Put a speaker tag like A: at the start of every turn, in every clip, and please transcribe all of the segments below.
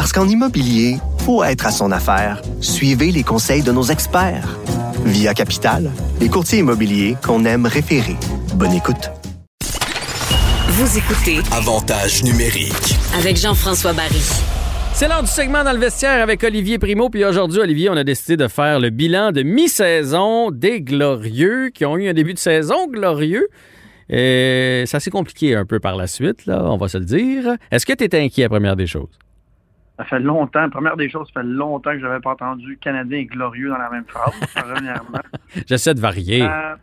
A: Parce qu'en immobilier, faut être à son affaire. Suivez les conseils de nos experts. Via Capital, les courtiers immobiliers qu'on aime référer. Bonne écoute.
B: Vous écoutez
C: Avantage numérique.
B: avec Jean-François Barry.
D: C'est l'heure du segment dans le vestiaire avec Olivier Primo. Puis aujourd'hui, Olivier, on a décidé de faire le bilan de mi-saison des Glorieux qui ont eu un début de saison glorieux. Et c'est assez compliqué un peu par la suite, là, on va se le dire. Est-ce que tu es inquiet, première des choses?
E: Ça fait longtemps, première des choses, ça fait longtemps que je n'avais pas entendu Canadien et glorieux dans la même phrase, premièrement.
D: J'essaie de varier.
E: Euh,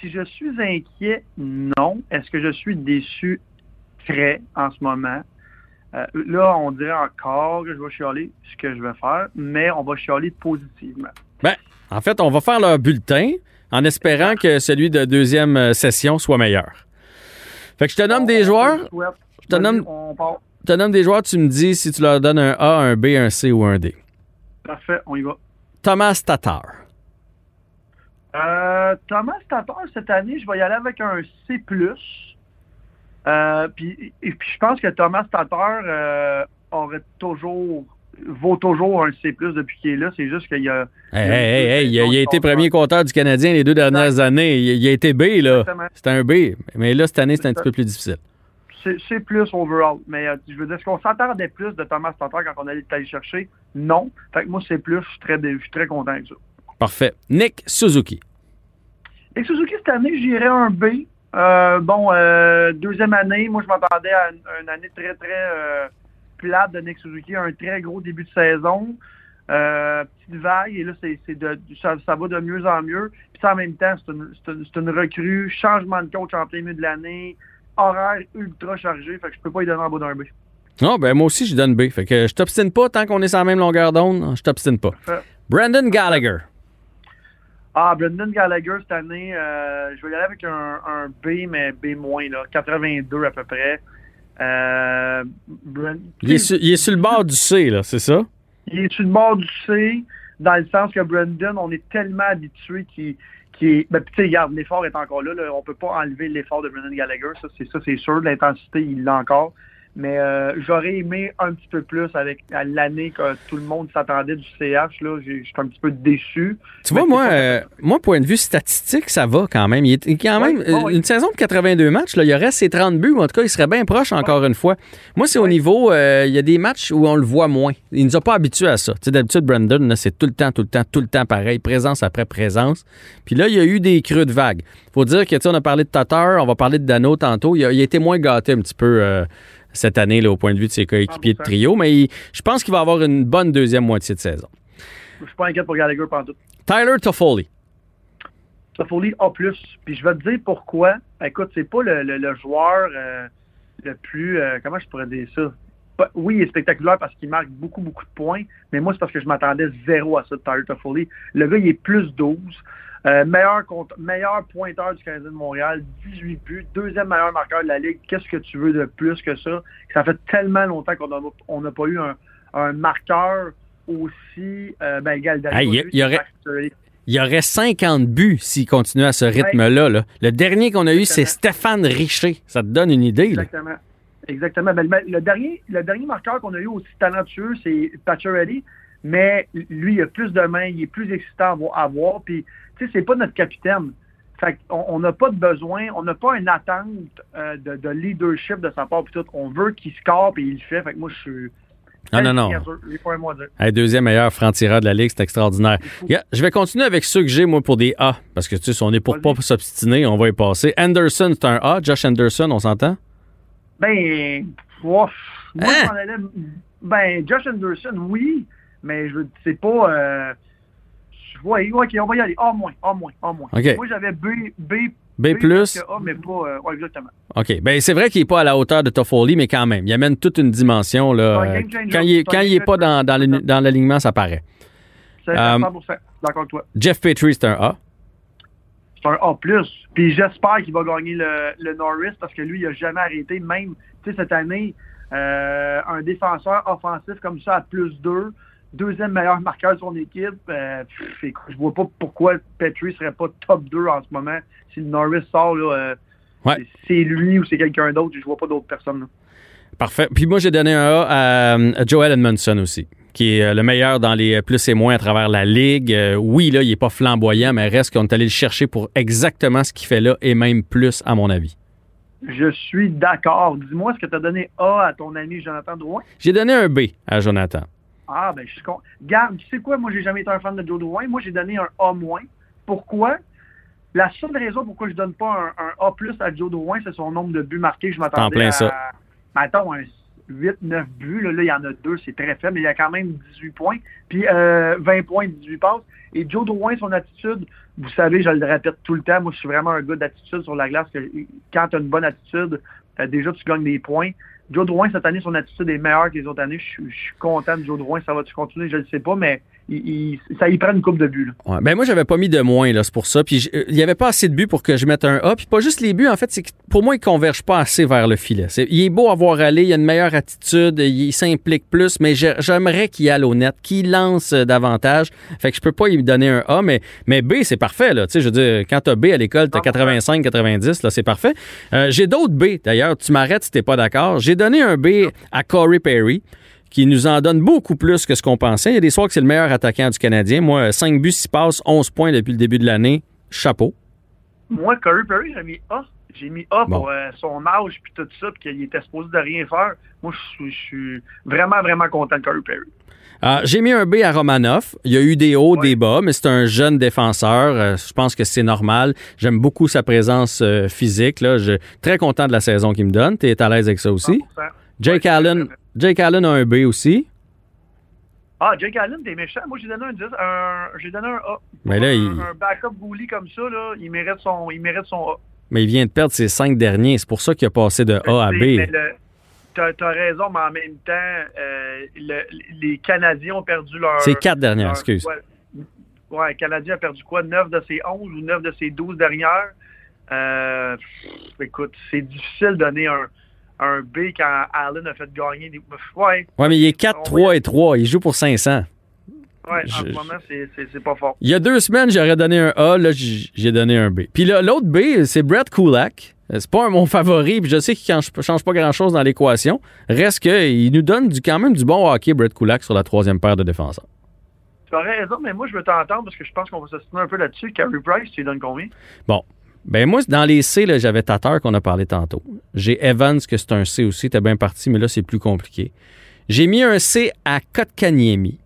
E: si je suis inquiet, non. Est-ce que je suis déçu? Très, en ce moment. Euh, là, on dirait encore que je vais chialer ce que je vais faire, mais on va chialer positivement.
D: Ben, en fait, on va faire leur bulletin en espérant que celui de deuxième session soit meilleur. Fait que je te nomme des joueurs.
E: Je
D: te nomme-
E: On part.
D: Te nomme des joueurs, tu me dis si tu leur donnes un A, un B, un C ou un D.
E: Parfait, on y va.
D: Thomas Tatar.
E: Euh, Thomas Tatar, cette année, je vais y aller avec un C+. Euh, puis, et puis je pense que Thomas Tatar euh, aurait toujours vaut toujours un C+, depuis qu'il est là. C'est juste qu'il y a...
D: Hey, hey, hey, il, a, il a été premier compteur du Canadien les deux dernières années. Il, il a été B, là. C'était un B. Mais là, cette année, c'est un petit peu plus difficile.
E: C'est plus overall. Mais euh, je veux dire, est-ce qu'on s'attendait plus de Thomas Tatar quand on allait aller chercher? Non. Fait que moi, c'est plus. Je suis très, je suis très content avec ça.
D: Parfait. Nick Suzuki.
E: Et Suzuki, cette année, j'irais un B. Euh, bon, euh, deuxième année, moi, je m'attendais à une, une année très, très euh, plate de Nick Suzuki. Un très gros début de saison. Euh, petite vague. Et là, c'est de, ça, ça va de mieux en mieux. Puis ça, en même temps, c'est une, une recrue. Changement de coach en plein milieu de l'année. Horaire ultra chargé. Fait que je peux pas y donner en bas d'un B.
D: Non, ben moi aussi, je donne B. Fait que je t'obstine pas tant qu'on est sur la même longueur d'onde. Je t'obstine pas. Brandon Gallagher.
E: Ah, Brendan Gallagher, cette année, euh, je vais y aller avec un, un B, mais B-, là, 82 à peu près. Euh, Bren-
D: Il est, sur, il est sur le bord du C, là, c'est ça?
E: il est sur le bord du C, dans le sens que Brendan, on est tellement habitué qu'il Ben, tu sais, regarde, l'effort est encore là, là. On peut pas enlever l'effort de Brendan Gallagher. Ça, c'est ça, c'est sûr. L'intensité, il l'a encore. Mais euh, j'aurais aimé un petit peu plus avec l'année que tout le monde s'attendait du CH. Là, j'ai- je suis un petit peu déçu.
D: Tu vois, moi, euh, moi, point de vue statistique, ça va quand même. Il est quand même
E: ouais, ouais.
D: une saison de 82 matchs, là, il y aurait ses 30 buts, ou en tout cas, il serait bien proche encore une fois. Moi, c'est au niveau, euh, il y a des matchs où on le voit moins. Il nous a pas habitués à ça. Tu sais, d'habitude, Brandon, c'est tout le temps, tout le temps, tout le temps pareil, présence après présence. Puis là, il y a eu des creux de vague. Faut dire que, tu sais, on a parlé de Tatar, on va parler de Dano tantôt. Il a, il a été moins gâté un petit peu euh, cette année, là, au point de vue de ses coéquipiers de
E: 100%.
D: trio, mais il- je pense qu'il va avoir une bonne deuxième moitié de saison.
E: Je suis pas inquiet pour Gallagher pendant tout.
D: Tyler Toffoli.
E: Toffoli A+. Puis je vais te dire pourquoi. Écoute, c'est pas le, le- le joueur euh, le plus... euh, comment je pourrais dire ça? Oui, il est spectaculaire parce qu'il marque beaucoup, beaucoup de points, mais moi, c'est parce que je m'attendais zéro à ça de Tyler Toffoli. Le gars, il est plus 12. Euh, meilleur, compte- meilleur pointeur du Canadien de Montréal, 18 buts, deuxième meilleur marqueur de la Ligue. Qu'est-ce que tu veux de plus que ça? Ça fait tellement longtemps qu'on n'a pas eu un, un marqueur aussi euh, ben, égal
D: il y a- il y aurait- Il y aurait 50 buts s'il continuait à ce rythme-là. là. Le dernier qu'on a eu, c'est Stéphane Richer. Ça te donne une idée. Là.
E: Exactement. Exactement. Ben, le, dernier, le dernier marqueur qu'on a eu aussi talentueux, c'est Pacioretty, mais lui, il a plus de mains, il est plus excitant à voir. Puis, tu sais, c'est pas notre capitaine. Fait on n'a pas de besoin, on n'a pas une attente euh, de, de leadership de sa part. Tout, on veut qu'il score puis il le fait. Fait que moi, je suis.
D: Non, non.
E: Dire.
D: Hey, deuxième meilleur franc-tireur de la Ligue, c'est extraordinaire. Yeah, je vais continuer avec ceux que j'ai, moi, pour des A. Parce que, tu sais, si on est pour pas s'obstiner, on va y passer. Anderson, c'est un A. Josh Anderson, on s'entend?
E: Ben, ouf. moi,
D: Hein?
E: je allais. Ben, Josh Anderson, oui, mais je veux c'est pas. euh, vois, OK, on va y aller. A moins, A moins, A moins. Moi, j'avais B, B,
D: B+.
E: plus? que A, mais pas, euh, ouais, exactement.
D: OK. Ben, c'est vrai qu'il n'est pas à la hauteur de Toffoli, mais quand même, il amène toute une dimension. Là, Euh,
E: changer.
D: quand il est,
E: C'est un
D: quand il
E: game
D: est pas dans, l'alignement, ça paraît.
E: C'est
D: Euh,
E: 100%. D'accord avec toi.
D: Jeff Petrie, c'est un A.
E: C'est un A+. Puis j'espère qu'il va gagner le, le Norris parce que lui, il a jamais arrêté. Même, tu sais, cette année, euh, un défenseur offensif comme ça à plus 2, deuxième meilleur marqueur de son équipe. Euh, pff, écoute, je vois pas pourquoi Petrie serait pas top 2 en ce moment. Si le Norris sort, euh,
D: Ouais.
E: c'est- lui ou c'est quelqu'un d'autre. Je vois pas d'autres personnes. là.
D: Parfait. Puis moi, j'ai donné un A à, à Joel Edmondson aussi, qui est euh, le meilleur dans les plus et moins à travers la ligue. Euh, oui, là, il n'est pas flamboyant, mais reste qu'on est allé le chercher pour exactement ce qu'il fait là et même plus, à mon avis.
E: Je suis d'accord. Dis-moi, est-ce que tu as donné A à ton ami Jonathan Drouin?
D: J'ai donné un B à Jonathan.
E: Ah, ben, je suis con. Garde, tu sais quoi? Moi, j'ai jamais été un fan de Joe Drouin. Moi, j'ai donné un A-. Pourquoi? La seule raison pourquoi je donne pas un, un A à Joe Drouin, c'est son nombre de buts marqués. Je m'attendais
D: plein
E: à,
D: ça.
E: Mettons, un 8-9 buts. Là, là, il y en a deux, c'est très faible, mais il y a quand même 18 points. Puis euh, 20 points, 18 passes. Et Joe Drouin, son attitude, vous savez, je le répète tout le temps, moi, je suis vraiment un gars d'attitude sur la glace. que Quand tu as une bonne attitude, euh, déjà, tu gagnes des points. Joe Drouin, cette année, son attitude est meilleure que les autres années. Je suis- content de Joe Drouin. Ça va-tu continuer? Je ne sais pas, mais il, il- ça y prend une coupe de buts. là.
D: Ouais. Ben moi, j'avais pas mis de moins, là, c'est pour ça. Puis euh, il y avait pas assez de buts pour que je mette un A. Puis pas juste les buts, en fait, c'est que pour moi, il converge pas assez vers le filet. Il est beau à voir aller, il a une meilleure attitude, il, s'implique plus, mais j'ai- j'aimerais qu'il aille au net, qu'il lance euh, davantage. Fait que je peux pas lui donner un A, mais, mais B, c'est parfait, là. Tu sais, je veux dire, quand t'as B à l'école, t'as 85, 90, là, c'est parfait. Euh, j'ai d'autres B, d'ailleurs. Tu m'arrêtes si t'es pas d'accord. J'ai donné un B à Corey Perry qui nous en donne beaucoup plus que ce qu'on pensait. Il y a des soirs que c'est le meilleur attaquant du Canadien. Moi, 5 buts, 6 passes, 11 points depuis le début de l'année. Chapeau.
E: Moi, Curry Perry, j'ai mis A. J'ai mis A
D: Bon.
E: pour euh, son âge puis tout ça, puis qu'il était supposé de rien faire. Moi, je suis- vraiment, vraiment content de Curry Perry.
D: Ah, J'ai mis un B à Romanov. Il y a eu des hauts,
E: Ouais.
D: des bas, mais c'est un jeune défenseur. Euh, je pense que c'est normal. J'aime beaucoup sa présence euh, physique. Là. Je suis très content de la saison qu'il me donne. Tu es à l'aise avec ça aussi?
E: 100%.
D: Jake,
E: Ouais,
D: Allen. Jake Allen a un B aussi.
E: Ah, Jake Allen, t'es méchant. Moi, j'ai donné un 10, un- j'ai donné un A.
D: Mais là,
E: un,
D: il-
E: un backup goalie comme ça, là, il mérite son, il mérite son A.
D: Mais il vient de perdre ses cinq derniers. C'est pour ça qu'il a passé de A à B.
E: le- T'as as raison, mais en même temps, euh, le- les Canadiens ont perdu leur.
D: C'est quatre dernières,
E: leur-
D: excuse.
E: Ouais, ouais, le Canadien a perdu quoi? 9 de ses 11 ou 9 de ses 12 dernières? Euh, pff, écoute, c'est difficile de donner un, un B quand Allen a fait gagner des. Ouais,
D: Ouais, mais il est 4, 3 et 3. Il joue pour 500.
E: ouais en ce moment, c'est- pas fort.
D: Il y a deux semaines, j'aurais donné un A. Là, j'ai donné un B. Puis là, l'autre B, c'est Brett Kulak. Euh, C'est pas mon favori. Puis je sais qu'il ne change pas grand-chose dans l'équation. Reste qu'il nous donne du, quand même du bon hockey, Brett Kulak, sur la troisième paire de défenseurs.
E: Tu as raison, mais moi, je veux t'entendre parce que je pense qu'on va s'assiner un peu là-dessus. Carey Price, tu lui donnes combien?
D: Bon. Ben moi, dans les C, j'avais Tatar qu'on a parlé tantôt. J'ai Evans, que c'est un C aussi. T'es bien parti, mais là, c'est plus compliqué. J'ai mis un C à Kotkaniemi.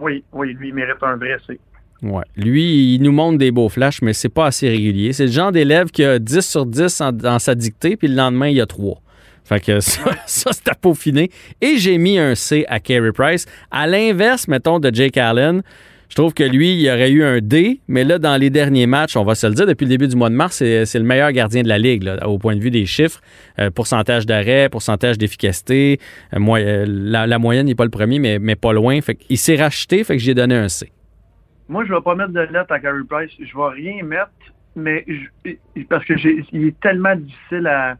E: Oui, oui, lui, il mérite un vrai C.
D: Ouais. Lui, il nous montre des beaux flashs, mais c'est pas assez régulier. C'est le genre d'élève qui a 10 sur 10 en- dans sa dictée, puis le lendemain, il y a 3. Fait que ça, ça c'est à peaufiner. Et j'ai mis un C à Carey Price. À l'inverse, mettons, de Jake Allen, je trouve que lui, il aurait eu un D, mais là, dans les derniers matchs, on va se le dire, depuis le début du mois de mars, c'est le meilleur gardien de la Ligue, au point de vue des chiffres. Euh, pourcentage d'arrêt, pourcentage d'efficacité. Euh, euh, la, moyenne n'est pas le premier, mais, mais pas loin. Fait qu'il s'est racheté, fait que j'ai donné un C.
E: Moi, je vais pas mettre de lettre à Carey Price. Je vais rien mettre, mais parce que il est tellement difficile à,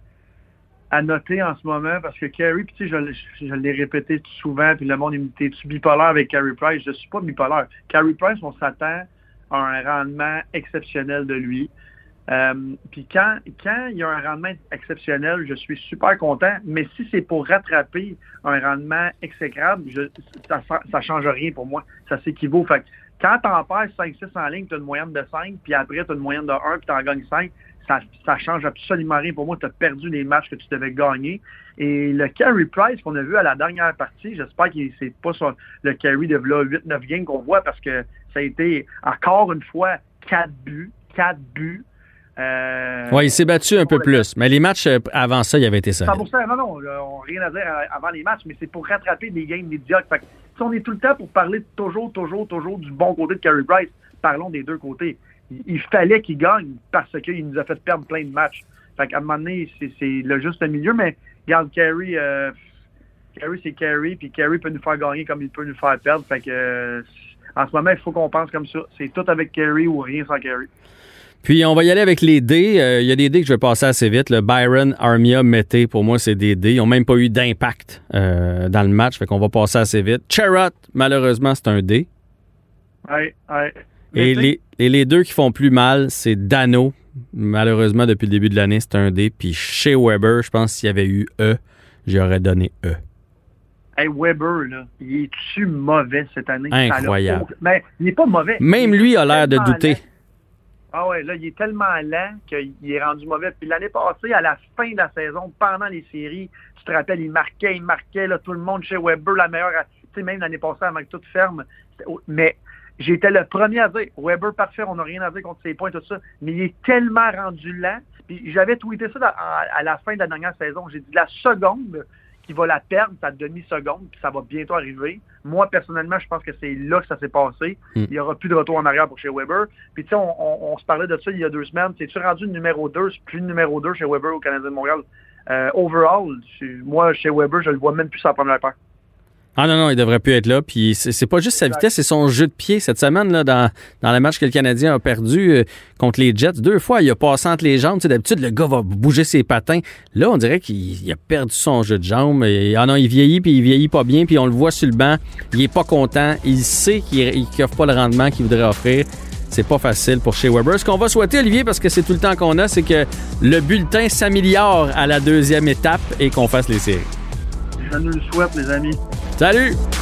E: à noter en ce moment parce que puis tu sais, je, l'ai répété souvent, puis le monde, il me dit T'es-tu bipolaire avec Carey Price? Je suis pas bipolaire. Carey Price, on s'attend à un rendement exceptionnel de lui. Euh, puis quand, quand il y a un rendement exceptionnel, je suis super content, mais si c'est pour rattraper un rendement exécrable, ça ne change rien pour moi. Ça s'équivaut. Fait quand t'en perds 5-6 en ligne, tu as une moyenne de 5, puis après tu as une moyenne de 1, puis tu en gagnes 5, ça, ça change absolument rien pour moi. Tu as perdu les matchs que tu devais gagner. Et le carry price qu'on a vu à la dernière partie, j'espère que c'est pas sur le carry de 8-9 games qu'on voit parce que ça a été encore une fois 4 buts, 4 buts. Euh,
D: Oui, il s'est battu un peu plus. Mais les matchs euh, avant ça, il avait été solide.
E: 100%, non, non, là, on n'a rien à dire avant les matchs, mais c'est pour rattraper des games médiocres. Fait que Si on est tout le temps pour parler toujours, toujours, toujours du bon côté de Carey Price, parlons des deux côtés. Il, il fallait qu'il gagne parce qu'il nous a fait perdre plein de matchs. Fait qu'à un moment donné, c'est c'est le juste milieu, mais regarde, Carey, euh, Carey, c'est Carey, puis Carey peut nous faire gagner comme il peut nous faire perdre. Fait que euh, en ce moment, il faut qu'on pense comme ça. C'est tout avec Carey ou rien sans Carey.
D: Puis on va y aller avec les dés. Euh, Il y a des dés que je vais passer assez vite. Le Byron, Armia, Mété, pour moi, c'est des dés. Ils n'ont même pas eu d'impact euh, dans le match, fait qu'on va passer assez vite. Cherrott, malheureusement, c'est un dé.
E: Ouais, ouais.
D: Et les, et les deux qui font plus mal, c'est Dano. Malheureusement, depuis le début de l'année, c'est un D. Puis chez Weber, je pense que s'il y avait eu E, j'aurais donné E.
E: Hey, Weber, là, il est-tu mauvais cette année?
D: Incroyable.
E: Aucun- Mais il n'est pas mauvais.
D: Même
E: Il
D: lui a l'air de douter.
E: lent. Ah ouais, là, il est tellement lent qu'il est rendu mauvais. Puis l'année passée, à la fin de la saison, pendant les séries, tu te rappelles, il marquait, il marquait, là, tout le monde chez Weber, la meilleure. Tu sais, même l'année passée, avant que tout ferme. Mais j'étais le premier à dire, Weber parfait, on n'a rien à dire contre ses points, tout ça. Mais il est tellement rendu lent. Puis j'avais tweeté ça à, à la fin de la dernière saison. J'ai dit, la seconde qui va la perdre, sa demi-seconde, puis ça va bientôt arriver. Moi, personnellement, je pense que c'est là que ça s'est passé.
D: Mm.
E: Il n'y aura plus de retour en arrière pour chez Weber. Puis, tu sais, on, on- on se parlait de ça il y a deux semaines. C'est-tu rendu numéro 2? C'est plus le numéro 2 chez Weber au Canadien de Montréal. Euh, overall, moi, chez Weber, je le vois même plus sa première paire.
D: Ah non, non, il devrait plus être là. Puis c'est pas juste sa vitesse, c'est son jeu de pied. Cette semaine, là, dans, dans le match que le Canadien a perdu euh, contre les Jets, deux fois, il a passé entre les jambes. Tu sais, D'habitude, le gars va bouger ses patins. Là, on dirait qu'il il a perdu son jeu de jambes. Et, ah non, il vieillit, puis il vieillit pas bien. Puis on le voit sur le banc. Il est pas content. Il sait qu'il n'offre pas le rendement qu'il voudrait offrir. C'est pas facile pour chez Weber. Ce qu'on va souhaiter, Olivier, parce que c'est tout le temps qu'on a, c'est que le bulletin s'améliore à la deuxième étape et qu'on fasse les séries.
E: Je nous le souhaite, les amis.
D: Salut!